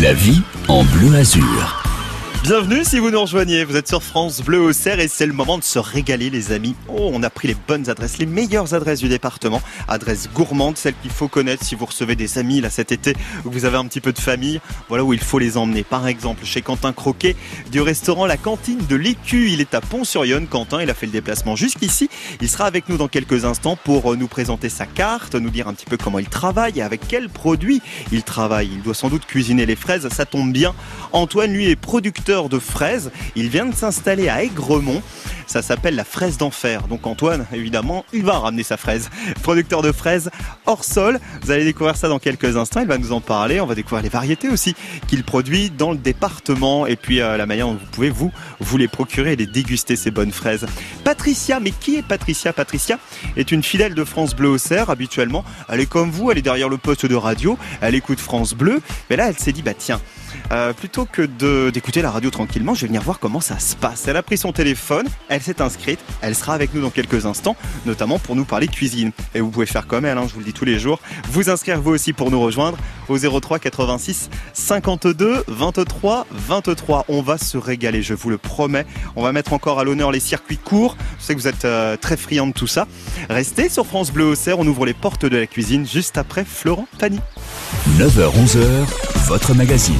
La vie en bleu azur. Bienvenue si vous nous rejoignez, vous êtes sur France Bleu au Cerf et c'est le moment de se régaler les amis. Oh, on a pris les bonnes adresses, les meilleures adresses du département, adresses gourmandes, celles qu'il faut connaître si vous recevez des amis là cet été ou vous avez un petit peu de famille, voilà où il faut les emmener. Par exemple, chez Quentin Croquet du restaurant La Cantine de l'Écu, il est à Pont-sur-Yonne. Quentin, il a fait le déplacement jusqu'ici. Il sera avec nous dans quelques instants pour euh, nous présenter sa carte, nous dire un petit peu comment il travaille et avec quels produits il travaille. Il doit sans doute cuisiner les fraises, ça tombe bien. Antoine, lui, est producteur de fraises. Il vient de s'installer à Aigremont. Ça s'appelle la fraise d'enfer. Donc Antoine, évidemment, il va ramener sa fraise. Producteur de fraises hors sol. Vous allez découvrir ça dans quelques instants. Il va nous en parler. On va découvrir les variétés aussi qu'il produit dans le département et puis euh, la manière dont vous pouvez vous vous les procurer et les déguster ces bonnes fraises. Patricia, mais qui est Patricia? Patricia est une fidèle de France Bleu au Cerf habituellement. Elle est comme vous, elle est derrière le poste de radio, elle écoute France Bleu. Mais là, elle s'est dit bah tiens, euh, plutôt que d'écouter la radio tranquillement, je vais venir voir comment ça se passe. Elle a pris son téléphone, elle s'est inscrite, elle sera avec nous dans quelques instants, notamment pour nous parler cuisine. Et vous pouvez faire comme elle, hein, je vous le dis tous les jours, vous inscrire vous aussi pour nous rejoindre au 03 86 52 23 23. On va se régaler, je vous le promets. On va mettre encore à l'honneur les circuits courts. Je sais que vous êtes euh, très friand de tout ça. Restez sur France Bleu au Cerf, on ouvre les portes de la cuisine juste après Florent Pagny. 9h-11h, votre magazine.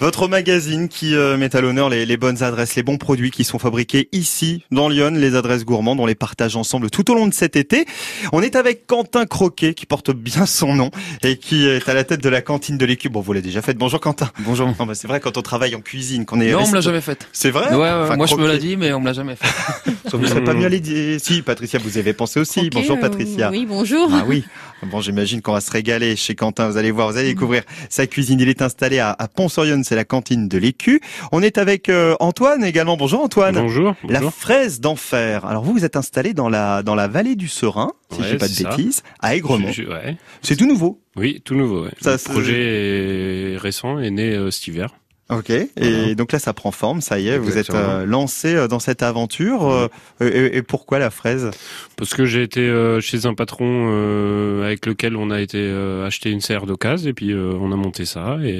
Votre magazine qui euh, met à l'honneur les, bonnes adresses, les bons produits qui sont fabriqués ici, dans Lyon, les adresses gourmandes, on les partage ensemble tout au long de cet été. On est avec Quentin Croquet, qui porte bien son nom, et qui est à la tête de la cantine de l'équipe. Bon, vous l'avez déjà fait. Bonjour Quentin. Bonjour. bah, c'est vrai, quand on travaille en cuisine, qu'on est... Non, on me l'a jamais fait. C'est vrai Ouais, moi je me l'ai dit, mais on me l'a jamais fait. vous serait pas mieux aller dire... Si, Patricia, vous avez pensé aussi. bonjour Patricia. oui, bonjour. Ah oui. Bon, j'imagine qu'on va se régaler chez Quentin. Vous allez voir, vous allez découvrir sa cuisine. Il est installé à, à Pont-sur-Yonne, c'est la cantine de l'écu. On est avec euh, Antoine également. Bonjour Antoine. Bonjour, La fraise d'enfer. Alors vous, vous êtes installé dans la dans la vallée du Serein, si je dis pas de bêtises, à Aigremont. ouais. C'est tout nouveau. Oui, tout nouveau. Ouais. Ça, Le projet est récent, est né euh, cet hiver. Ok. Et Voilà. donc là, ça prend forme. Ça y est, vous êtes euh, lancé euh, dans cette aventure. euh, et, et pourquoi la fraise? Parce que j'ai été euh, chez un patron avec lequel on a été acheter une serre d'occasion et puis on a monté ça et,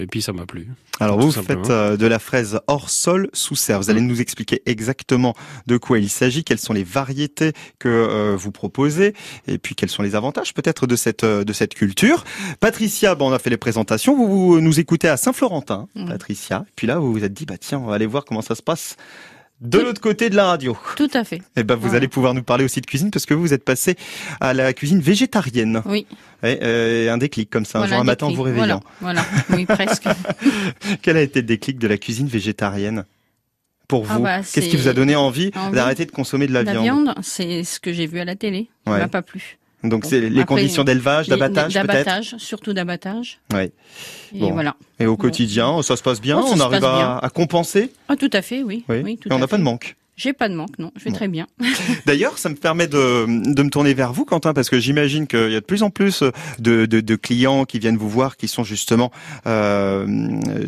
et puis ça m'a plu. Alors vous simplement. faites de la fraise hors sol sous serre. Vous allez nous expliquer exactement de quoi il s'agit, quelles sont les variétés que vous proposez, et puis quels sont les avantages peut-être de cette de cette culture. Patricia, bon, on a fait les présentations. Vous, vous nous écoutez à Saint-Florentin, Mm. Patricia. Puis là, vous vous êtes dit, bah tiens, on va aller voir comment ça se passe de l'autre côté de la radio. Tout à fait. Et ben vous allez pouvoir nous parler aussi de cuisine parce que vous, vous êtes passé à la cuisine végétarienne. Oui. Et, euh, un déclic comme ça, un jour un matin en vous réveillant. Voilà, voilà. Oui, presque. Quel a été le déclic de la cuisine végétarienne pour Ah vous bah, Qu'est-ce qui vous a donné envie Envie. d'arrêter de consommer de la, La viande, viande, c'est ce que j'ai vu à la télé. Ça Ouais. m'a pas plu. Donc c'est les après, conditions d'élevage, d'abattage peut-être D'abattage, surtout d'abattage. Ouais. Et Bon. voilà. Et au Bon. quotidien, ça se passe bien Oh, On arrive à, compenser? Ah, tout à fait, oui. Oui. oui tout Et on n'a pas de manque. J'ai pas de manque, non. Je vais Bon. très bien. D'ailleurs, ça me permet de, de me tourner vers vous, Quentin, parce que j'imagine qu'il y a de plus en plus de, de, de clients qui viennent vous voir, qui sont justement euh,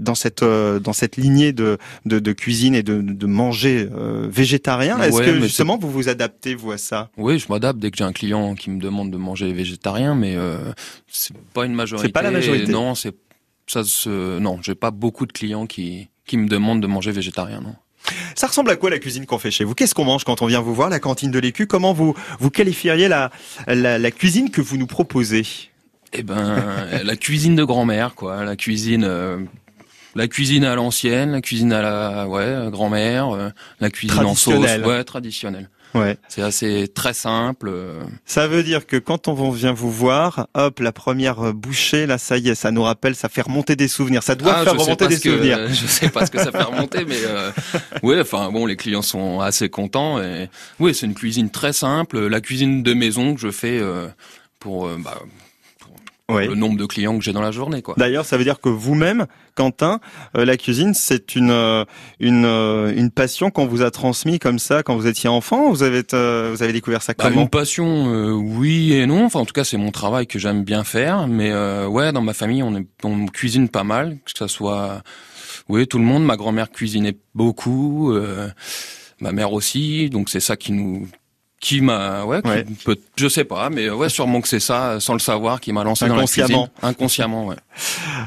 dans cette euh, dans cette lignée de, de, de cuisine et de, de manger euh, végétarien. Est-ce Ouais, que justement vous vous adaptez vous à ça? Oui, je m'adapte dès que j'ai un client qui me demande de manger végétarien, mais euh, c'est pas une majorité. C'est pas la majorité. Non, c'est ça se non, j'ai pas beaucoup de clients qui qui me demandent de manger végétarien, non. Ça ressemble à quoi la cuisine qu'on fait chez vous? Qu'est-ce qu'on mange quand on vient vous voir, la cantine de l'écu Comment vous vous qualifieriez la, la, la cuisine que vous nous proposez? Eh ben, la cuisine de grand-mère, quoi. La cuisine, euh, la cuisine à l'ancienne, la cuisine à la, ouais, grand-mère, euh, la cuisine en sauce, ouais, traditionnelle. Ouais. C'est assez très simple. euh, Ça veut dire que quand on vient vous voir, hop, la première bouchée, là, ça y est, ça nous rappelle, ça fait remonter des souvenirs. Ça doit Ah, faire remonter des que- souvenirs. je sais pas ce que ça fait remonter, mais euh, ouais, enfin bon, les clients sont assez contents. Et oui, c'est une cuisine très simple, la cuisine de maison que je fais euh, pour, euh, bah, pour Oui. le nombre de clients que j'ai dans la journée, quoi. D'ailleurs, ça veut dire que vous-même, Quentin, euh, la cuisine, c'est une euh, une euh, une passion qu'on vous a transmis comme ça quand vous étiez enfant. Vous avez euh, vous avez découvert ça Bah, comment une passion, euh, oui et non. Enfin, en tout cas, c'est mon travail que j'aime bien faire. Mais euh, ouais, dans ma famille, on, est, on cuisine pas mal, que ça soit, oui, tout le monde. Ma grand-mère cuisinait beaucoup, euh, ma mère aussi. Donc c'est ça qui nous qui m'a ouais, qui Ouais. peut- je sais pas mais ouais sûrement que c'est ça sans le savoir qui m'a lancé dans la Inconsciemment. cuisine inconsciemment ouais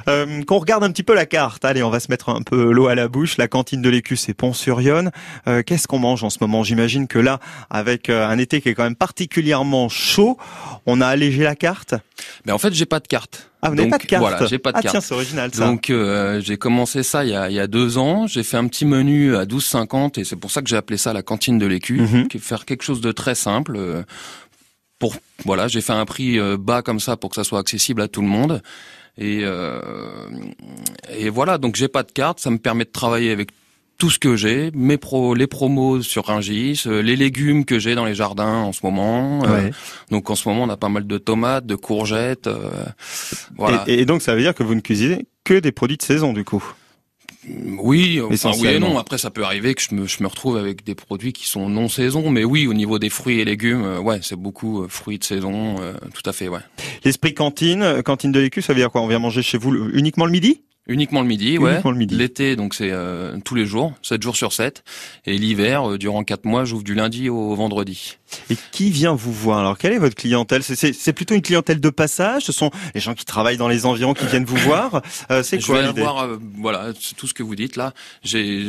Euh, qu'on regarde un petit peu la carte. Allez, on va se mettre un peu l'eau à la bouche. La cantine de l'Écu, c'est Pont-sur-Yonne. Euh, Qu'est-ce qu'on mange en ce moment? J'imagine que là, avec euh, un été qui est quand même particulièrement chaud, on a allégé la carte? Mais en fait j'ai pas de carte Ah, vous n'avez pas de carte voilà j'ai pas de Ah carte tiens, c'est original ça. Donc euh, j'ai commencé ça il y a, il y a deux ans. J'ai fait un petit menu à 12,50 et c'est pour ça que j'ai appelé ça la cantine de l'écu. Mhm. Faire quelque chose de très simple. euh, pour voilà, j'ai fait un prix euh, bas comme ça pour que ça soit accessible à tout le monde. Et euh, et voilà, donc j'ai pas de carte. Ça me permet de travailler avec tout ce que j'ai, mes pro, les promos sur Ringis, euh, les légumes que j'ai dans les jardins en ce moment. euh, donc en ce moment, on a pas mal de tomates, de courgettes. euh, voilà. et, et donc, ça veut dire que vous ne cuisinez que des produits de saison, du coup? Oui, enfin, oui et non. Après, ça peut arriver que je me, je me retrouve avec des produits qui sont non saison, mais oui, au niveau des fruits et légumes, euh, ouais, c'est beaucoup euh, fruits de saison, euh, tout à fait, ouais. L'esprit cantine, euh, cantine de l'Écu, ça veut dire quoi? On vient manger chez vous le- uniquement le midi? Uniquement le midi, ouais. Uniquement le midi. L'été, donc c'est euh, tous les jours, 7 jours sur 7. Et l'hiver, euh, durant 4 mois, j'ouvre du lundi au vendredi. Et qui vient vous voir? Alors, quelle est votre clientèle? C'est- plutôt une clientèle de passage? Ce sont les gens qui travaillent dans les environs qui viennent vous voir? Euh, C'est Je quoi vais l'idée? avoir, euh, voilà, tout ce que vous dites là. J'ai,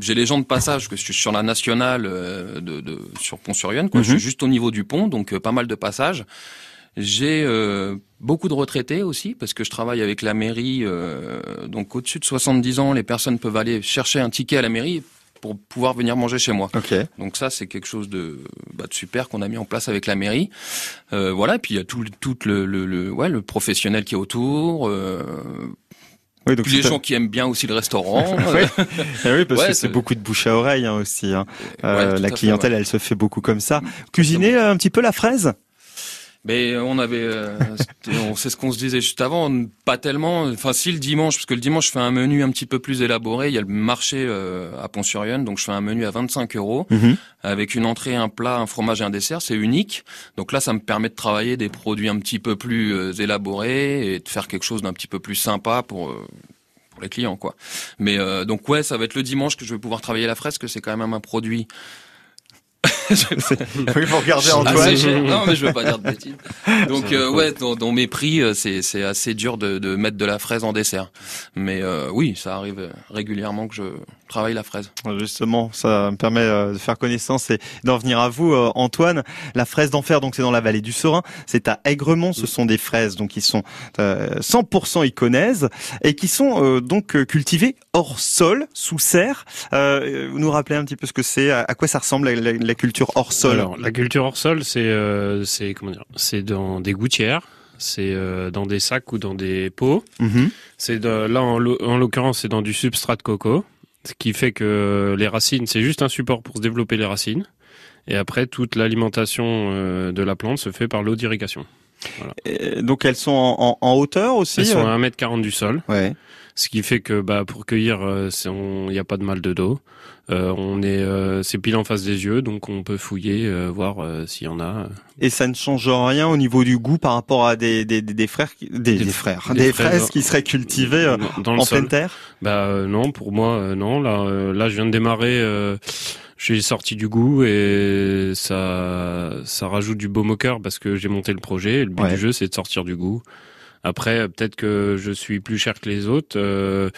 j'ai les gens de passage que je suis sur la nationale euh, de, de sur Pont-sur-Yonne, quoi. Je Mhm. suis juste au niveau du pont, donc euh, pas mal de passages. J'ai euh, beaucoup de retraités aussi parce que je travaille avec la mairie. euh, donc au-dessus de 70 ans, les personnes peuvent aller chercher un ticket à la mairie pour pouvoir venir manger chez moi. Ok. Donc ça, c'est quelque chose de, bah, de super qu'on a mis en place avec la mairie. Euh, voilà, puis il y a tout, le- tout le, le, le- ouais, le professionnel qui est autour. Euh, Oui, donc puis les gens qui aiment bien aussi le restaurant. Oui. Eh oui, parce Ouais, que c'est beaucoup de bouche à oreille hein, aussi. hein. Euh, Ouais, la fait, clientèle, ouais. elle se fait beaucoup comme ça. Cuisiner euh, un petit peu la fraise? Mais on avait, euh, on sait ce qu'on se disait juste avant, pas tellement. Enfin, si le dimanche, parce que le dimanche je fais un menu un petit peu plus élaboré. Il y a le marché euh, à Pont-sur-Yonne, donc je fais un menu à 25 euros avec une entrée, un plat, un fromage et un dessert. C'est unique. Donc là, ça me permet de travailler des produits un petit peu plus euh, élaborés et de faire quelque chose d'un petit peu plus sympa pour. euh, pour les clients quoi. Mais euh, donc ouais, ça va être le dimanche que je vais pouvoir travailler la fraise, que c'est quand même un produit Oui, faut regarder assez Antoine. cher. Non, mais je veux pas dire de bêtises. Donc euh, ouais, dans, dans mes prix, euh, c'est c'est assez dur de, de mettre de la fraise en dessert. Mais euh, oui, ça arrive régulièrement que je travaille la fraise. Justement, ça me permet euh, de faire connaissance et d'en venir à vous, euh, Antoine. La fraise d'enfer, donc c'est dans la vallée du Serein, c'est à Aigremont. Ce sont des fraises donc qui sont euh, 100% iconaises et qui sont euh, donc euh, cultivées hors sol, sous serre. Euh, vous nous rappelez un petit peu ce que c'est, à, quoi ça ressemble la, la- la culture hors sol Alors, la culture hors sol, c'est euh, c'est comment dire, c'est dans des gouttières, c'est euh, dans des sacs ou dans des pots. Mhm. C'est de- là en, l'o- en l'occurrence, c'est dans du substrat de coco, ce qui fait que les racines, c'est juste un support pour se développer les racines. Et après, toute l'alimentation euh, de la plante se fait par l'eau d'irrigation. Donc elles sont en, en- en hauteur aussi. Elles sont euh à 1m40 du sol, Ouais. Ce qui fait que bah, pour cueillir, euh, il n'y a pas de mal de dos. Euh, on est, euh, c'est pile en face des yeux, donc on peut fouiller, euh, voir euh, s'il y en a. Et ça ne change rien au niveau du goût par rapport à des, des, des, des frères, qui- des, frères, des fraises, qui seraient cultivées euh, dans en pleine terre? Bah euh, non, pour moi euh, non. Là, euh, là, je viens de démarrer. Euh, j'ai sorti du goût et ça, ça rajoute du baume au cœur parce que j'ai monté le projet. Et le but Ouais. du jeu, c'est de sortir du goût. Après, euh, peut-être que je suis plus cher que les autres, euh,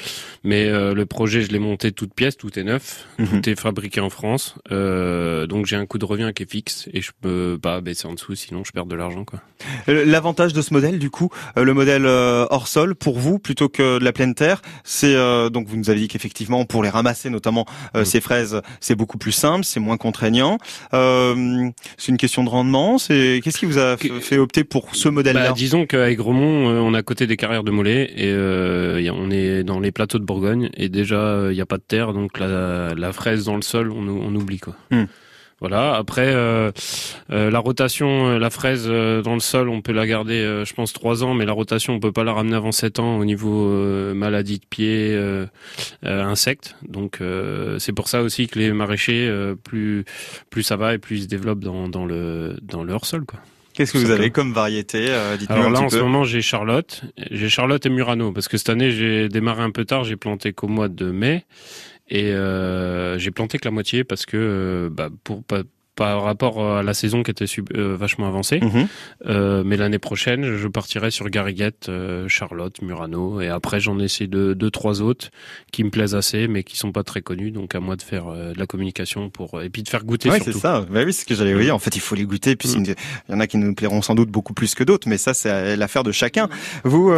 mais euh, le projet, je l'ai monté toute pièce, tout est neuf, Mhm. tout est fabriqué en France. Euh, donc j'ai un coût de revient qui est fixe et je peux pas baisser en dessous, sinon je perds de l'argent quoi. Euh, L'avantage de ce modèle, du coup, euh, le modèle hors sol, pour vous, plutôt que de la pleine terre, c'est euh, donc vous nous avez dit qu'effectivement, pour les ramasser, notamment euh, Mm. ces fraises, c'est beaucoup plus simple, c'est moins contraignant. Euh, c'est une question de rendement. C'est qu'est-ce qui vous a fait opter pour ce modèle-là? Bah, disons Aigremont, euh, on est à côté des carrières de Mollet et euh, on est dans les plateaux de Bourgogne et déjà il n'y a pas de terre donc la, la fraise dans le sol on, on oublie quoi. Hmm. Voilà. Après euh, euh, la rotation, euh, la fraise euh, dans le sol, on peut la garder, euh, je pense trois ans, mais la rotation on peut pas la ramener avant sept ans au niveau euh, maladie de pied, euh, euh, insectes. Donc euh, c'est pour ça aussi que les maraîchers euh, plus plus ça va et plus ils se développent dans, dans le dans le hors sol quoi. Qu'est-ce que vous avez comme variété euh, Alors là, en ce moment, j'ai Charlotte. J'ai Charlotte et Murano parce que cette année, j'ai démarré un peu tard. J'ai planté qu'au mois de mai et euh, j'ai planté que la moitié parce que euh, bah, pour pas par rapport à la saison qui était vachement avancée. Mhm. mais l'année prochaine, je partirai sur Garriguette, Charlotte, Murano, et après j'en essaie de deux trois autres qui me plaisent assez, mais qui sont pas très connus. Donc à moi de faire de la communication pour et puis de faire goûter. Ouais, c'est ça. Bah oui, c'est ce que j'allais vous dire. En fait, il faut les goûter. Puis il y en a qui nous plairont sans doute beaucoup plus que d'autres, mais ça c'est l'affaire de chacun. Vous,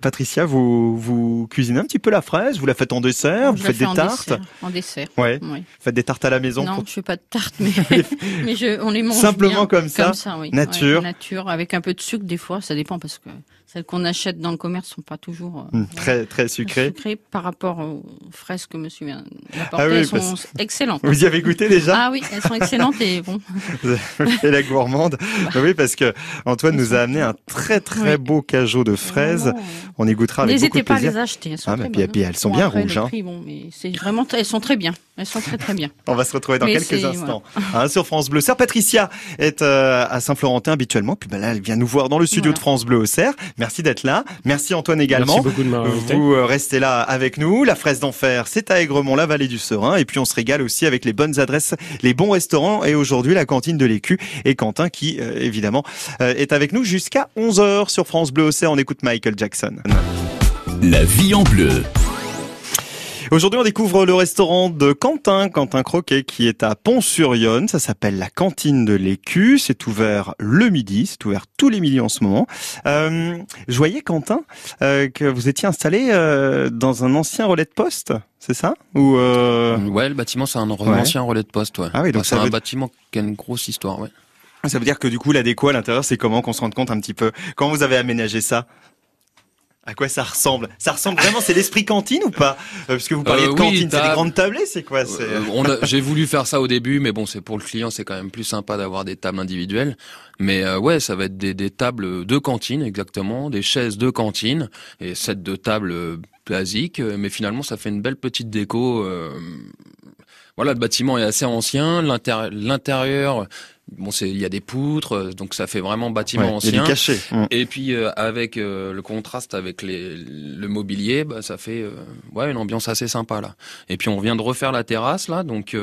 Patricia, vous vous cuisinez un petit peu la fraise, vous la faites en dessert, vous faites des tartes? en dessert. Ouais. Vous faites des tartes à la maison. Non, je fais pas de tartes, mais, mais je, on les mange simplement comme ça. Comme ça, oui. Nature. nature, avec un peu de sucre des fois, ça dépend parce que celles qu'on achète dans le commerce sont pas toujours euh, hmm, très très sucrées. Sucrées par rapport aux fraises que Monsieur vient d'apporter, ah elles sont excellentes. Vous y avez goûté déjà Ah oui, elles sont excellentes et bon. et la gourmande. Bah. Oui, parce que Antoine nous a amené un très très beau cajot de fraises. On y goûtera avec plaisir. N'hésitez pas à les acheter. Elles sont ah, très puis, bonnes, elles sont bien rouges. Hein. bon, mais c'est vraiment, elles sont très bien. Elles sont très très bien. On va se retrouver dans quelques instants hein, sur France Bleu. Sœur Patricia est euh, à Saint-Florentin habituellement, puis ben là elle vient nous voir dans le studio de France Bleu au Cerf. Merci d'être là. Merci Antoine également. Merci beaucoup de Vous euh, restez là avec nous. La fraise d'enfer, c'est à Aigremont, la vallée du Serein, et puis on se régale aussi avec les bonnes adresses, les bons restaurants, et aujourd'hui la cantine de l'écu et Quentin qui euh, évidemment est avec nous jusqu'à 11h sur France Bleu au Cerf. On écoute Michael Jackson. La vie en bleu. Aujourd'hui, on découvre le restaurant de Quentin, Quentin Croquet, qui est à Pont-sur-Yonne. Ça s'appelle la cantine de l'Écu. C'est ouvert le midi. C'est ouvert tous les midis en ce moment. Euh, je voyais, Quentin, euh, que vous étiez installé euh, dans un ancien relais de poste. C'est ça? Ou. Ouais, le bâtiment, c'est un ancien relais de poste. Ouais. Ah oui, donc c'est un bâtiment qui a une grosse histoire. Ouais. Ça veut dire que du coup, la déco à l'intérieur, c'est comment qu'on se rende compte un petit peu? Quand vous avez aménagé ça? À quoi ça ressemble? Ça ressemble vraiment, c'est l'esprit cantine ou pas? Euh, Parce que vous parliez euh, de cantine, c'est des grandes tablées, c'est quoi? Euh, J'ai voulu faire ça au début, mais bon, c'est pour le client, c'est quand même plus sympa d'avoir des tables individuelles. Mais ouais, ça va être des, des, tables de cantine exactement, des chaises de cantine et sept de tables basiques. Mais finalement, ça fait une belle petite déco. Voilà, le bâtiment est assez ancien, l'intérieur Bon, c'est il y a des poutres, euh, donc ça fait vraiment bâtiment ancien. caché. Mmh. Et puis euh, avec euh, le contraste avec les, le mobilier, bah, ça fait ouais une ambiance assez sympa là. Et puis on vient de refaire la terrasse là, donc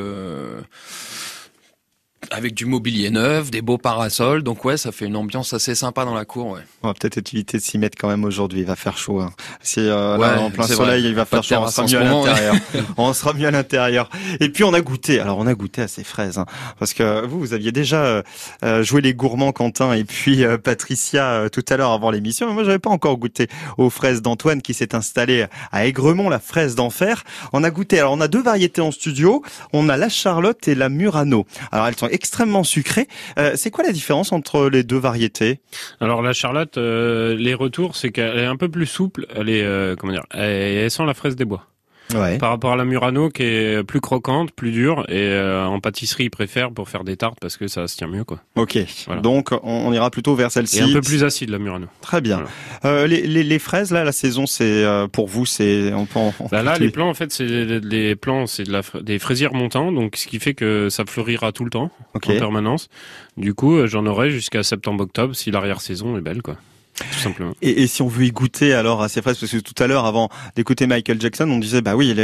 avec du mobilier neuf, des beaux parasols, donc ouais, ça fait une ambiance assez sympa dans la cour. Ouais. On va peut-être éviter de s'y mettre quand même aujourd'hui. Il va faire chaud. Hein. Si euh, là, en plein soleil, il va faire chaud. On sera mieux à l'intérieur. on sera mieux à l'intérieur. Et puis on a goûté. Alors on a goûté à ces fraises, hein, parce que vous, vous aviez déjà euh, joué les gourmands, Quentin et puis euh, Patricia euh, tout à l'heure avant l'émission. Mais moi, j'avais pas encore goûté aux fraises d'Antoine qui s'est installé à Aigremont, la fraise d'enfer. On a goûté. Alors on a deux variétés en studio. On a la Charlotte et la Murano. Alors elles sont extrêmement sucré. Euh, c'est quoi la différence entre les deux variétés? Alors la Charlotte, euh, les retours, c'est qu'elle est un peu plus souple. Elle est, euh, comment dire, elle sent la fraise des bois. Par rapport à la Murano qui est plus croquante, plus dure et euh, en pâtisserie ils préfèrent pour faire des tartes parce que ça se tient mieux quoi. Ok. Donc on, ira plutôt vers celle-ci. Un peu plus acide la Murano. Très bien. Euh, les, les, les, fraises là, la saison c'est euh, pour vous c'est on peut bah là les plants en fait c'est les plants c'est de la des fraisières montants donc ce qui fait que ça fleurira tout le temps en permanence. Du coup j'en aurai jusqu'à septembre octobre si l'arrière saison est belle quoi. Tout simplement. Et, et, si on veut y goûter alors à ces fraises, parce que tout à l'heure, avant d'écouter Michael Jackson, on disait bah oui,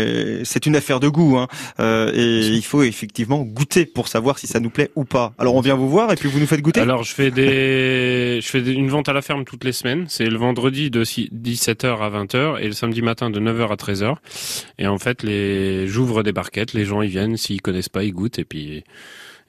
c'est une affaire de goût, hein, euh, et il faut effectivement goûter pour savoir si ça nous plaît ou pas. Alors on vient vous voir et puis vous nous faites goûter. Alors je fais des, je fais une vente à la ferme toutes les semaines. C'est le vendredi de 17h à 20h et le samedi matin de 9h à 13h. Et en fait, les, j'ouvre des barquettes, les gens ils viennent, s'ils connaissent pas, ils goûtent et puis.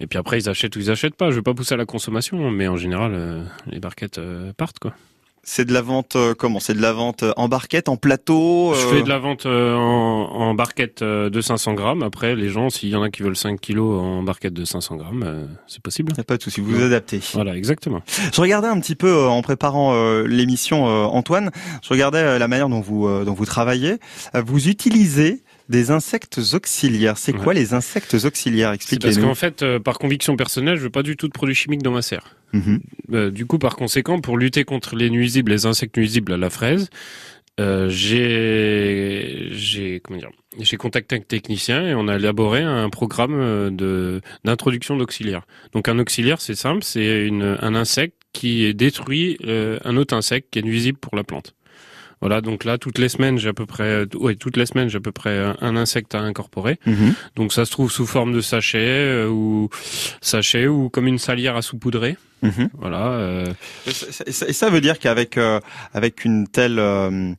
Et puis après, ils achètent ou ils achètent pas. Je vais pas pousser à la consommation, mais en général, euh, les barquettes euh, partent, quoi. C'est de la vente euh, comment? C'est de la vente en barquette, en plateau Je fais de la vente en, en, barquette de 500 grammes. Après, les gens, s'il y en a qui veulent 5 kilos en barquette de 500 grammes, c'est possible. a pas de souci, vous vous adaptez. Voilà, exactement. Je regardais un petit peu en préparant l'émission, Antoine. Je regardais la manière dont vous dont vous travaillez. Vous utilisez des insectes auxiliaires. C'est quoi les insectes auxiliaires? Expliquez-nous. Parce qu'en fait, euh, par conviction personnelle, je veux pas du tout de produits chimiques dans ma serre. Mhm. Euh, du coup, par conséquent, pour lutter contre les nuisibles, les insectes nuisibles à la fraise, euh, j'ai j'ai comment dire j'ai contacté un technicien et on a élaboré un programme de d'introduction d'auxiliaires. Donc un auxiliaire, c'est simple, c'est un insecte qui détruit un autre insecte qui est nuisible pour la plante. Voilà, donc là toutes les semaines j'ai à peu près, ouais, toutes les semaines j'ai à peu près un insecte à incorporer. Mhm. Donc ça se trouve sous forme de sachet euh, ou sachet ou comme une salière à saupoudrer. Mhm. Voilà. euh, Et ça- veut dire qu'avec euh, avec une telle euh,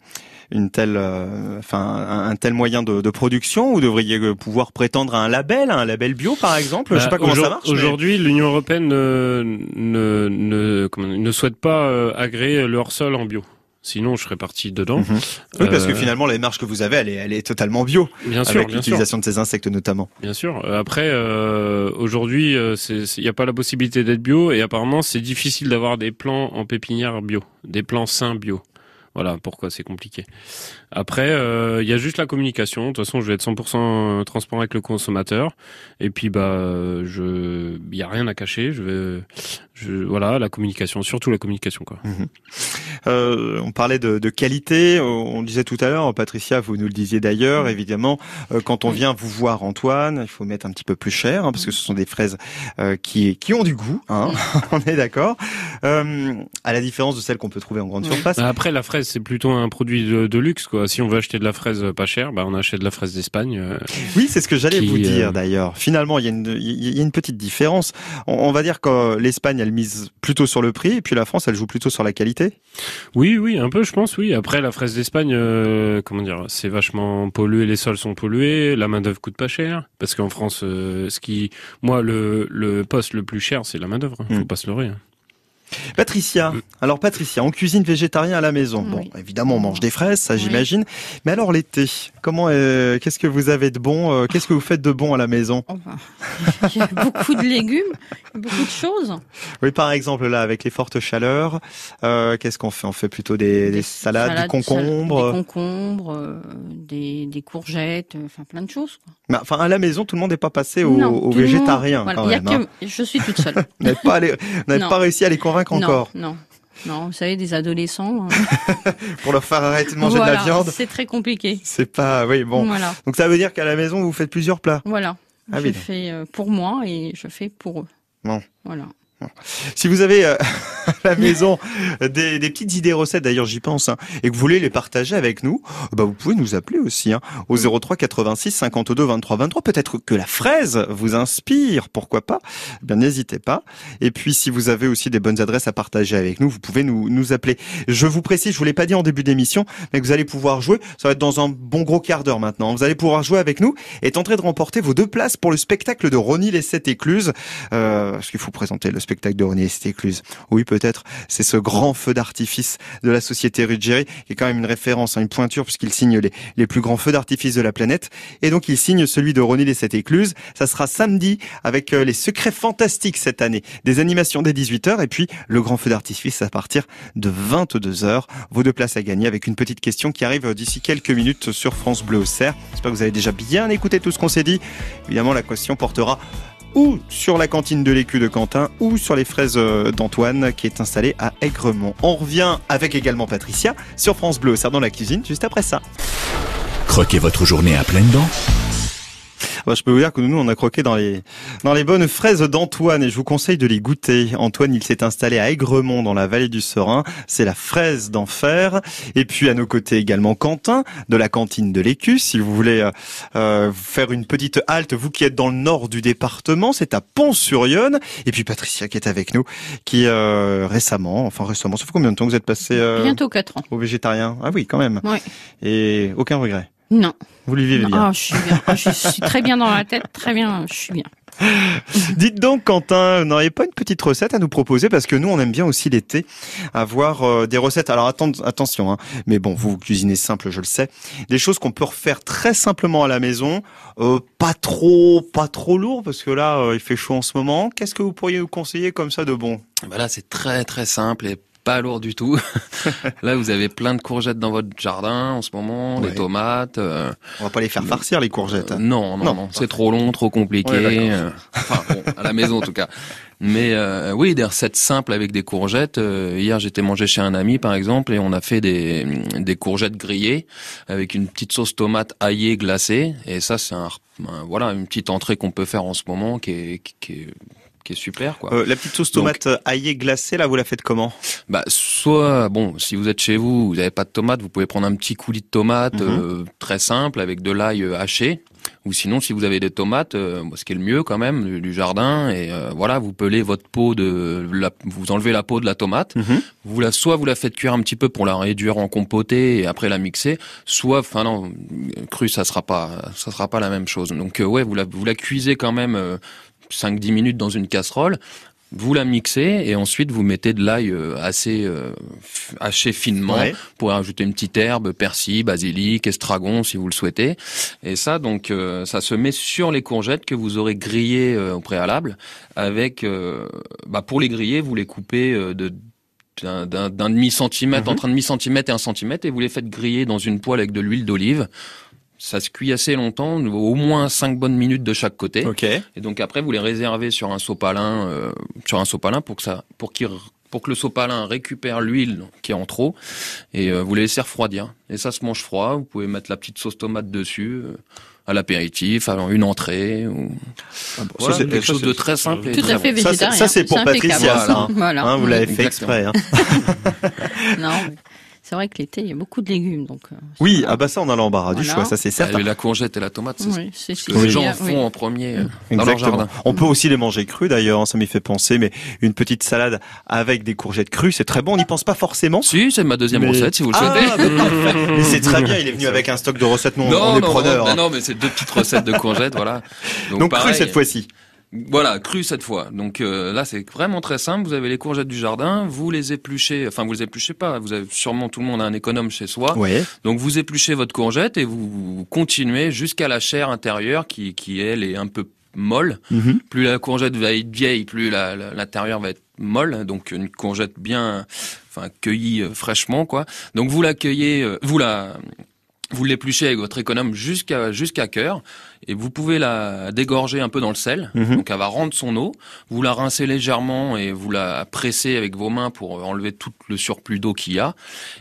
une telle, euh, enfin un, un tel moyen de, de production, vous devriez euh, pouvoir prétendre à un label, à un label bio par exemple. Je sais bah, pas comment ça marche. mais- Aujourd'hui, l'Union européenne ne, ne, ne, comment dire, ne souhaite pas euh, agréer le hors-sol en bio. Sinon, je serais parti dedans. Mhm. Oui, parce que Euh, finalement, la démarche que vous avez, elle est, elle est totalement bio, bien sûr, avec l'utilisation de ces insectes notamment. Bien sûr. Euh, Après, euh, aujourd'hui, il n'y a pas la possibilité d'être bio et apparemment, c'est difficile d'avoir des plants en pépinière bio, des plants sains bio. Voilà pourquoi c'est compliqué. Après, euh, il y a juste la communication. De toute façon, je vais être 100% transparent avec le consommateur. Et puis, bah, euh, je, il y a rien à cacher. Je vais, je, voilà, la communication, surtout la communication, quoi. Euh, on parlait de, de qualité, euh, on disait tout à l'heure, Patricia, vous nous le disiez d'ailleurs, évidemment, euh, quand on vient vous voir Antoine, il faut mettre un petit peu plus cher, hein, parce que ce sont des fraises euh, qui, qui ont du goût, hein, on est d'accord, euh, à la différence de celles qu'on peut trouver en grande surface. Après, la fraise, c'est plutôt un produit de, de luxe, quoi. Si on veut acheter de la fraise pas chère, bah, on achète de la fraise d'Espagne. euh, Oui, c'est ce que j'allais vous dire euh, d'ailleurs. Finalement, il y, a une, il y a une petite différence. On, on va dire que l'Espagne, elle mise plutôt sur le prix, et puis la France, elle joue plutôt sur la qualité. Oui, oui, un peu, je pense, oui. Après, la fraise d'Espagne, euh, comment dire, c'est vachement pollué, les sols sont pollués, la main d'œuvre coûte pas cher, parce qu'en France, euh, ce qui, moi, le, le poste le plus cher, c'est la main d'œuvre. hein. Faut Mm. pas se leurrer. hein. Patricia, alors Patricia, on cuisine végétarien à la maison. Bon, Oui. évidemment, on mange des fraises, ça Oui. j'imagine. Mais alors l'été, comment, euh, qu'est-ce que vous avez de bon euh, Qu'est-ce que vous faites de bon à la maison? Oh, Il y a beaucoup de légumes, beaucoup de choses. Oui, par exemple là, avec les fortes chaleurs, euh, qu'est-ce qu'on fait? On fait plutôt des, des salades, du concombre. Des concombres, euh, des, des courgettes, enfin plein de choses. quoi. Mais, Enfin, à la maison, tout le monde n'est pas passé au, Non, au le monde- végétarien voilà, quand hein. que- Je suis toute seule. Vous n'avez pas, allé- vous pas réussi à les convaincre encore Non, non, non. Vous savez, des adolescents. euh, pour leur faire arrêter de manger de la viande. C'est très compliqué. C'est pas, oui, bon. Voilà, Donc ça veut dire qu'à la maison, vous faites plusieurs plats. voilà. Ah je fais euh, pour moi et je fais pour eux. Bon. Voilà. Si vous avez euh, à la maison des, des petites idées recettes, d'ailleurs j'y pense, hein, et que vous voulez les partager avec nous, bah vous pouvez nous appeler aussi hein, au 03 86 52 23 23. Peut-être que la fraise vous inspire, pourquoi pas? Eh Bien n'hésitez pas. Et puis si vous avez aussi des bonnes adresses à partager avec nous, vous pouvez nous, nous appeler. Je vous précise, je vous l'ai pas dit en début d'émission, mais que vous allez pouvoir jouer. Ça va être dans un bon gros quart d'heure maintenant. Vous allez pouvoir jouer avec nous et tenter de remporter vos deux places pour le spectacle de Ronnie les Sept Écluses. Euh, parce qu'il faut présenter le spectacle? De Ronnie les Sept Écluses. Oui, peut-être. C'est ce grand feu d'artifice de la société Ruggieri, qui est quand même une référence, hein, une pointure, puisqu'il signe les, plus grands feux d'artifice de la planète. Et donc, il signe celui de Sept Écluses. Ça sera samedi avec euh, les secrets fantastiques cette année. Des animations dès 18h et puis le grand feu d'artifice à partir de 22h. Vos deux places à gagner avec une petite question qui arrive euh, d'ici quelques minutes sur France Bleu au Cerf. J'espère que vous avez déjà bien écouté tout ce qu'on s'est dit. Évidemment, la question portera ou sur la cantine de l'écu de Quentin ou sur les fraises euh, d'Antoine qui est installée à Aigremont. On revient avec également Patricia sur France Bleu Cerf dans la cuisine juste après ça. Croquez votre journée à pleines dents Bah, je peux vous dire que nous, on a croqué dans les, dans les bonnes fraises d'Antoine et je vous conseille de les goûter. Antoine, il s'est installé à Aigremont dans la vallée du Serein. C'est la fraise d'enfer. Et puis à nos côtés également Quentin de la cantine de l'Écu. Si vous voulez euh, euh, faire une petite halte, vous qui êtes dans le nord du département, c'est à Pont-sur-Yonne. Et puis Patricia qui est avec nous, qui euh, récemment, enfin récemment, ça fait combien de temps que vous êtes passé euh, Bientôt 4 ans. au végétarien? Ah oui, quand même. Ouais. Et aucun regret. Non. Vous lui vivez bien. Ah, je suis bien. Ah, je suis très bien dans la tête. Très bien. Je suis bien. Dites donc, Quentin, vous n'auriez pas une petite recette à nous proposer Parce que nous, on aime bien aussi l'été avoir euh, des recettes. Alors atten- attention, hein, mais bon, vous, vous cuisinez simple, je le sais. Des choses qu'on peut refaire très simplement à la maison, euh, pas trop, pas trop lourd, parce que là, euh, il fait chaud en ce moment. Qu'est-ce que vous pourriez nous conseiller comme ça de bon? Bah là, c'est très très simple et pas lourd du tout. là, vous avez plein de courgettes dans votre jardin en ce moment, Ouais. des tomates. euh, On va pas les faire farcir les courgettes. euh, non, non, Non. non, c'est trop long, trop compliqué. Ouais, euh, enfin, bon, à la maison en tout cas. Mais euh, oui, des recettes simples avec des courgettes. Euh, hier, j'étais mangé chez un ami, par exemple, et on a fait des, des courgettes grillées avec une petite sauce tomate aillée glacée. Et ça, c'est un, un- voilà une petite entrée qu'on peut faire en ce moment qui est, qui est qui est super quoi. Euh, la petite sauce tomate Donc, aillée glacée là, vous la faites comment? Bah soit bon, si vous êtes chez vous, vous n'avez pas de tomate, vous pouvez prendre un petit coulis de tomate mm -hmm. très simple avec de l'ail haché ou sinon si vous avez des tomates, euh, ce qui est le mieux quand même du, du jardin et euh, voilà, vous pelez votre peau de la, vous enlevez la peau de la tomate, mm -hmm. vous la soit vous la faites cuire un petit peu pour la réduire en compoté et après la mixer, soit enfin non, crue ça sera pas ça sera pas la même chose. Donc euh, ouais, vous la vous la cuisez quand même 5-10 minutes dans une casserole vous la mixez et ensuite vous mettez de l'ail assez euh, haché finement ouais. pour ajouter une petite herbe, persil, basilic, estragon si vous le souhaitez. Et ça donc euh, ça se met sur les courgettes que vous aurez grillées euh, au préalable. Avec bah, pour les griller vous les coupez de d'un demi centimètre, mm -hmm. entre un demi centimètre et un centimètre, et vous les faites griller dans une poêle avec de l'huile d'olive ça se cuit assez longtemps, au moins 5 bonnes minutes de chaque côté. Okay. Et donc après, vous les réservez sur un sopalin, euh, sur un sopalin pour que ça, pour qu'il pour que le sopalin récupère l'huile qui est en trop et euh, vous les laissez refroidir. Et ça se mange froid. Vous pouvez mettre la petite sauce tomate dessus. Euh, à l'apéritif, alors une entrée ou ah bon, voilà, ça, quelque chose de très simple et tout très à fait bon. végétarien. Ça, c'est pour Patricia, ça. Hein. voilà. Hein, vous l'avez fait exprès. Hein. non. C'est vrai que l'été, il y a beaucoup de légumes. Donc, euh, oui, ah bah ça, on a l'embarras voilà. du choix, ça c'est certain. Ah, la courgette et la tomate, c'est oui, ce que les gens font oui. en premier euh, dans leur jardin. On peut aussi les manger crus d'ailleurs, ça m'y fait penser, mais une petite salade avec des courgettes crues, c'est très bon, on n'y pense pas forcément. Si, c'est ma deuxième mais... recette si vous le souhaitez. Ah, bah, mais c'est très bien, il est venu avec un stock de recettes, non, non on est non, preneurs. Non, non, mais c'est deux petites recettes de courgettes, voilà. Donc, Donc pareil, cru cette fois-ci. Voilà, cru cette fois. Donc euh, là, c'est vraiment très simple. Vous avez les courgettes du jardin, vous les épluchez. Enfin, vous les épluchez pas. Vous avez sûrement tout le monde a un économe chez soi. Ouais. Donc vous épluchez votre courgette et vous continuez jusqu'à la chair intérieure qui, qui elle est un peu molle. Mhm. Plus la courgette va être vieille, plus l'intérieur va être molle. Donc une courgette bien, enfin cueillie euh, fraîchement quoi. Donc vous la cueillez, euh, vous la vous l'épluchez avec votre économe jusqu'à jusqu'à cœur et vous pouvez la dégorger un peu dans le sel. Mhm. Mmh. Donc elle va rendre son eau. Vous la rincez légèrement et vous la pressez avec vos mains pour enlever tout le surplus d'eau qu'il y a.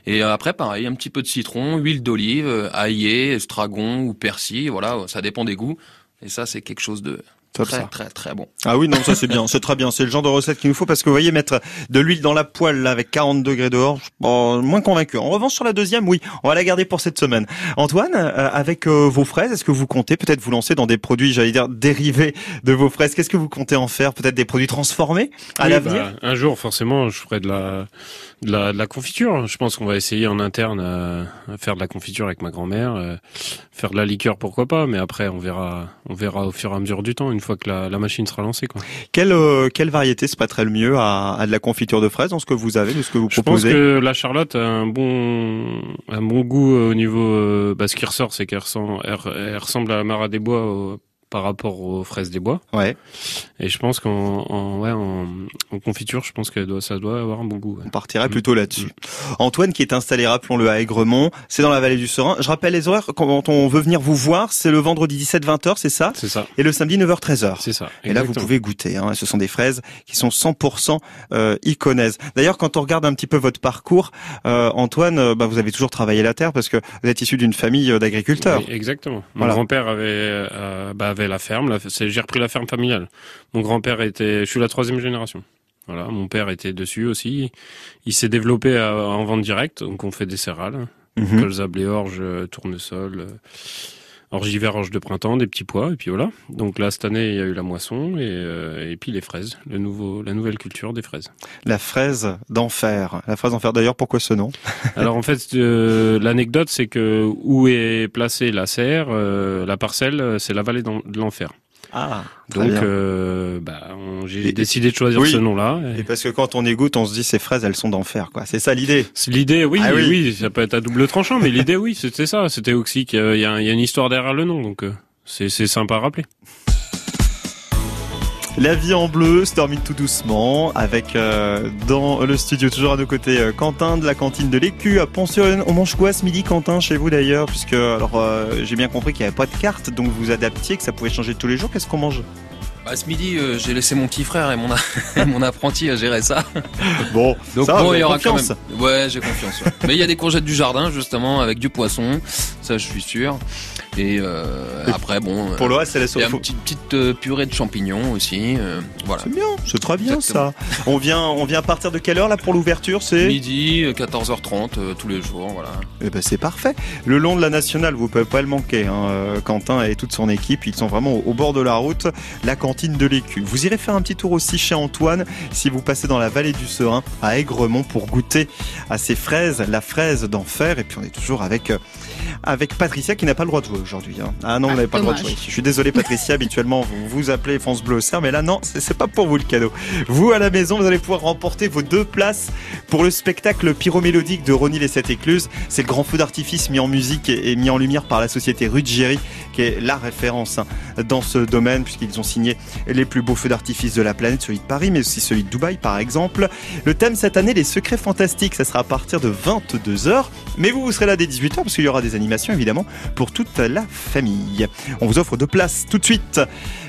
Et après pareil, un petit peu de citron, huile d'olive, aillé, estragon ou persil, voilà, ça dépend des goûts. Et ça c'est quelque chose de Top très, ça. très très bon. Ah oui, non, ça c'est bien, c'est très bien. C'est le genre de recette qu'il nous faut parce que vous voyez mettre de l'huile dans la poêle là avec 40 degrés dehors, bon, moins convaincu. En revanche sur la deuxième, oui, on va la garder pour cette semaine. Antoine, euh, avec euh, vos fraises, est-ce que vous comptez peut-être vous lancer dans des produits, j'allais dire dérivés de vos fraises? Qu'est-ce que vous comptez en faire? Peut-être des produits transformés à oui, l'avenir? bah, Un jour, forcément, je ferai de la de la, de la confiture. Je pense qu'on va essayer en interne à, à, faire de la confiture avec ma grand-mère, euh, faire de la liqueur, pourquoi pas. Mais après, on verra, on verra au fur et à mesure du temps, une fois que la, la machine sera lancée. Quoi. Quelle, euh, quelle variété se prêterait le mieux à, à, de la confiture de fraises dans ce que vous avez, de ce que vous proposez Je pense que la Charlotte a un bon, un bon goût au niveau. Euh, bah, ce qui ressort, c'est qu'elle ressemble, elle, elle, ressemble à la Mara des Bois. Au, par rapport aux fraises des bois. Ouais. Et je pense qu'en en, ouais, en, en, confiture, je pense que doit, ça doit avoir un bon goût. Ouais. On partirait mmh. plutôt là-dessus. Mmh. Antoine, qui est installé, rappelons-le, à Aigremont, c'est dans la vallée du Serein. Je rappelle les horaires, quand on veut venir vous voir, c'est le vendredi 17-20h, c'est ça? C'est ça. Et le samedi 9h-13h. C'est ça. Exactement. Et là, vous pouvez goûter. Hein. Ce sont des fraises qui sont 100% euh, iconaises. D'ailleurs, quand on regarde un petit peu votre parcours, euh, Antoine, euh, bah, vous avez toujours travaillé la terre parce que vous êtes issu d'une famille euh, d'agriculteurs. Oui, exactement. Mon voilà. grand-père avait, euh, bah, avait la ferme, j'ai repris la ferme familiale. Mon grand-père était, je suis la troisième génération. Voilà, mon père était dessus aussi. Il s'est développé à, en vente directe, donc on fait des céréales, mm -hmm. colza, blé, orge, tournesol, orge d'hiver, orge de printemps, des petits pois, et puis voilà. Donc là, cette année, il y a eu la moisson et, euh, et puis les fraises, le nouveau, la nouvelle culture des fraises. La fraise d'enfer. La fraise d'enfer, d'ailleurs, pourquoi ce nom? Alors en fait, euh, l'anecdote, c'est que où est placée la serre, euh, la parcelle, c'est la vallée de l'enfer. Ah, donc euh, bah, j'ai décidé de choisir oui. ce nom-là. Et... et... parce que quand on égoutte, on se dit ces fraises, elles sont d'enfer, quoi. C'est ça l'idée. L'idée, oui, ah, oui, oui, ça peut être à double tranchant, mais l'idée, oui, c'était ça. C'était aussi qu'il y, y, a une histoire derrière le nom, donc euh, c'est sympa à rappeler. La vie en bleu se termine tout doucement avec euh, dans le studio toujours à nos côtés euh, Quentin de la cantine de l'Écu à pont On mange quoi ce midi Quentin chez vous d'ailleurs? Puisque alors euh, j'ai bien compris qu'il n'y avait pas de carte donc vous adaptiez que ça pouvait changer tous les jours. Qu'est-ce qu'on mange? Bah, ce midi, euh, j'ai laissé mon petit frère et mon, mon apprenti à gérer ça. Bon, donc ça, bon, il y aura confiance. quand même. Ouais, j'ai confiance. Ouais. Mais il y a des courgettes du jardin justement avec du poisson. ça je suis sûr. Et, euh, après, bon. Pour le reste, c'est la Il y a une petite, petite euh, purée de champignons aussi. euh, voilà. C'est bien, c'est très bien Exactement. ça. On vient, on vient à partir de quelle heure là pour l'ouverture C'est Midi, euh, 14h30, euh, tous les jours, voilà. Eh ben, c'est parfait. Le long de la nationale, vous pouvez pas le manquer. Hein. Quentin et toute son équipe, ils sont vraiment au, bord de la route. La cantine de l'écu. Vous irez faire un petit tour aussi chez Antoine si vous passez dans la vallée du Serein à Aigremont pour goûter à ces fraises, la fraise d'enfer. Et puis on est toujours avec euh, avec Patricia qui n'a pas le droit de jouer aujourd'hui. hein. Ah non, vous Ah, n'avez pas le droit de jouer. Je suis désolé Patricia. Habituellement, vous vous appelez France Bleu Cerf, mais là non, c'est pas pour vous le cadeau. Vous à la maison, vous allez pouvoir remporter vos deux places pour le spectacle pyromélodique de Ronny les Sept Écluses. C'est le grand feu d'artifice mis en musique et et mis en lumière par la société Ruggieri, qui est la référence hein, dans ce domaine, puisqu'ils ont signé les plus beaux feux d'artifice de la planète, celui de Paris, mais aussi celui de Dubaï, par exemple. Le thème cette année, les secrets fantastiques, ça sera à partir de 22h. Mais vous, vous serez là dès 18h, parce qu'il y aura des animations, évidemment, pour toute la famille. On vous offre deux places tout de suite.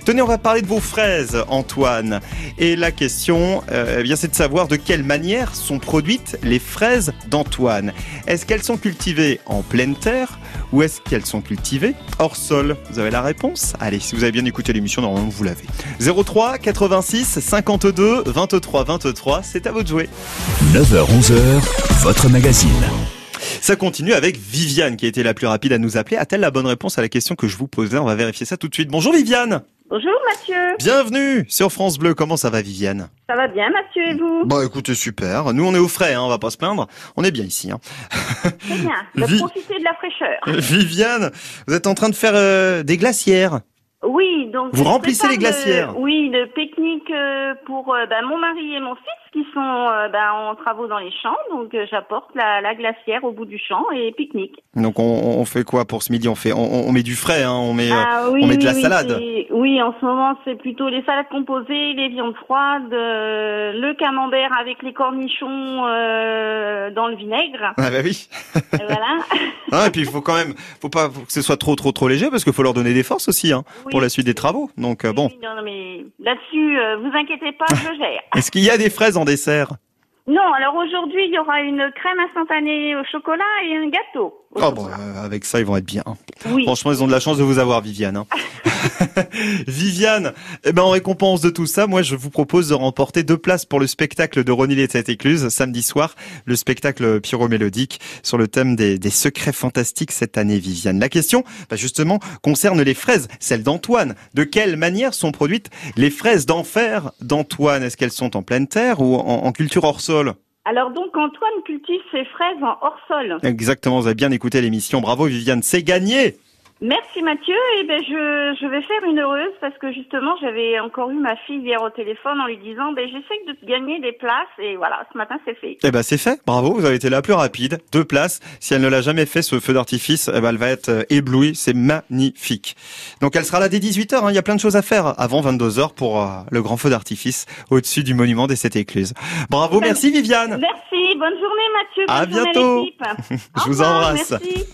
Tenez, on va parler de vos fraises, Antoine. Et la question, euh, eh bien, c'est de savoir de quelle manière sont produites les fraises d'Antoine. Est-ce qu'elles sont cultivées en pleine terre ou est-ce qu'elles sont cultivées hors sol? Vous avez la réponse? Allez, si vous avez bien écouté l'émission, normalement vous l'avez. 03 86 52 23 23, c'est à vous de jouer. 9h-11h, votre magazine. Ça continue avec Viviane qui a été la plus rapide à nous appeler. A-t-elle la bonne réponse à la question que je vous posais? On va vérifier ça tout de suite. Bonjour Viviane Bonjour Mathieu, Bienvenue sur France Bleu. Comment ça va Viviane? Ça va bien Mathieu et vous? Bah écoutez, super. Nous on est au frais, hein, on va pas se plaindre. On est bien ici. Hein. Très bien, de Vi- profiter de la fraîcheur. Viviane, vous êtes en train de faire euh, des glacières. Oui, donc Vous remplissez les glacières le- Oui, le pique-nique euh, pour euh, bah, mon mari et mon fils qui sont euh, bah, en travaux dans les champs, donc euh, j'apporte la, la glacière au bout du champ et pique-nique. Donc on, on fait quoi pour ce midi? On fait, on, on met du frais, hein, on met. euh, Ah oui, on met de la oui, salade. Oui, en ce moment c'est plutôt les salades composées, les viandes froides, euh, le camembert avec les cornichons euh, dans le vinaigre. Ah bah oui. Et voilà. Ah, et puis il faut quand même, faut pas faut que ce soit trop trop trop léger parce qu'il faut leur donner des forces aussi, hein, pour la suite des travaux. Donc bon, non, non, mais là-dessus, euh, vous inquiétez pas, je gère. est-ce qu'il y a des fraises en dessert? Non, alors aujourd'hui, il y aura une crème instantanée au chocolat et un gâteau. Oh bon, euh, avec ça ils vont être bien. oui. Franchement, ils ont de la chance de vous avoir, Viviane. hein. Viviane, eh ben, en récompense de tout ça, moi, je vous propose de remporter deux places pour le spectacle de Ronny les Têtes Écluses, samedi soir, le spectacle pyro-mélodique sur le thème des, des secrets fantastiques cette année, Viviane. La question, bah, justement, concerne les fraises, celles d'Antoine. De quelle manière sont produites les fraises d'enfer d'Antoine? Est-ce qu'elles sont en pleine terre ou en, en culture hors sol Alors donc, Antoine cultive ses fraises en hors-sol. Exactement, vous avez bien écouté l'émission. Bravo, Viviane, c'est gagné Merci Mathieu. Et ben je, je vais faire une heureuse parce que justement, j'avais encore eu ma fille hier au téléphone en lui disant, ben j'essaie de gagner des places et voilà, ce matin c'est fait. Eh ben c'est fait, bravo, vous avez été la plus rapide. Deux places. Si elle ne l'a jamais fait ce feu d'artifice, eh ben, elle va être euh, éblouie, c'est magnifique. Donc elle sera là dès 18h, hein. il y a plein de choses à faire avant 22h pour euh, le grand feu d'artifice au-dessus du monument des Sept Écluses. Bravo, merci Viviane. Merci. Bonne journée Mathieu. À journée, bientôt. Je vous embrasse. Merci.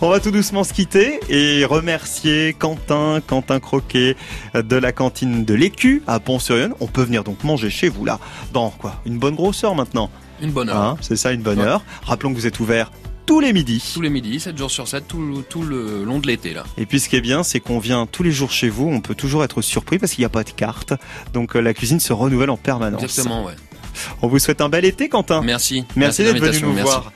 On va tout doucement se quitter et remercier Quentin, Quentin Croquet euh, de la cantine de l'Écu à Pont-sur-Yonne. On peut venir donc manger chez vous là, dans quoi? Une bonne grosseur maintenant. Une bonne heure. Hein, c'est ça, une bonne Ouais. heure. Rappelons que vous êtes ouvert tous les midis. Tous les midis, 7 jours sur 7, tout, le- tout le long de l'été là. Et puis ce qui est bien, c'est qu'on vient tous les jours chez vous. On peut toujours être surpris parce qu'il n'y a pas de carte. Donc euh, la cuisine se renouvelle en permanence. Exactement, ouais. On vous souhaite un bel été, Quentin. Merci. Merci d'être venu nous merci. voir.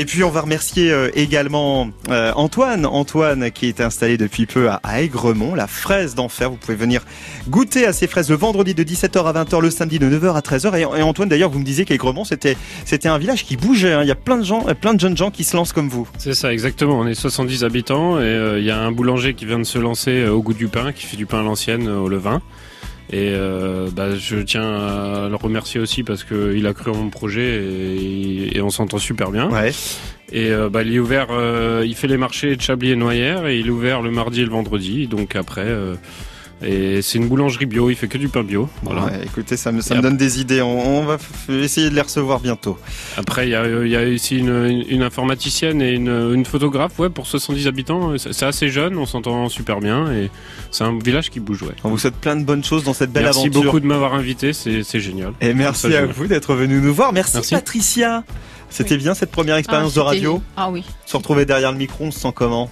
Et puis on va remercier euh, également euh, Antoine, Antoine qui est installé depuis peu à, Aigremont, la fraise d'enfer. Vous pouvez venir goûter à ces fraises le vendredi de 17h à 20h, le samedi de 9h à 13h. Et, Antoine d'ailleurs, vous me disiez qu'Aigremont c'était c'était un village qui bougeait. hein. Il y a plein de gens, euh, plein de jeunes gens qui se lancent comme vous. C'est ça, exactement. On est 70 habitants et il y a un boulanger qui vient de se lancer au goût du pain, qui fait du pain à l'ancienne au levain. Et euh, bah, je tiens à le remercier aussi parce qu'il a cru en mon projet et, et on s'entend super bien. Ouais. Et euh, bah, il est ouvert, euh, il fait les marchés de Chablis et Noyères et il est ouvert le mardi et le vendredi. Donc après, euh, et c'est une boulangerie bio, il fait que du pain bio. Voilà. Ouais, écoutez, ça me, ça me donne des idées. On, on va essayer de les recevoir bientôt. Après, il y a, euh, il y a ici une, une- une informaticienne et une, une photographe. Ouais, pour 70 habitants, euh, c'est assez jeune, on s'entend super bien et c'est un village qui bouge. Ouais. On vous souhaite plein de bonnes choses dans cette belle Merci aventure. beaucoup de m'avoir invité, c'est c'est génial. Et merci à vous d'être venu nous voir. Merci, Merci. Patricia. C'était bien cette première expérience Ah, de radio Ah oui, Se retrouver derrière le micro, on se sent comment?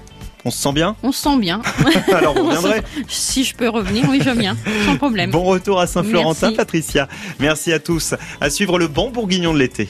On se sent bien on se sent bien. Alors vous reviendrez. si je peux revenir, oui, je viens, sans problème. Bon retour à Saint-Florentin. Patricia. Merci à tous. À suivre le bon bourguignon de l'été.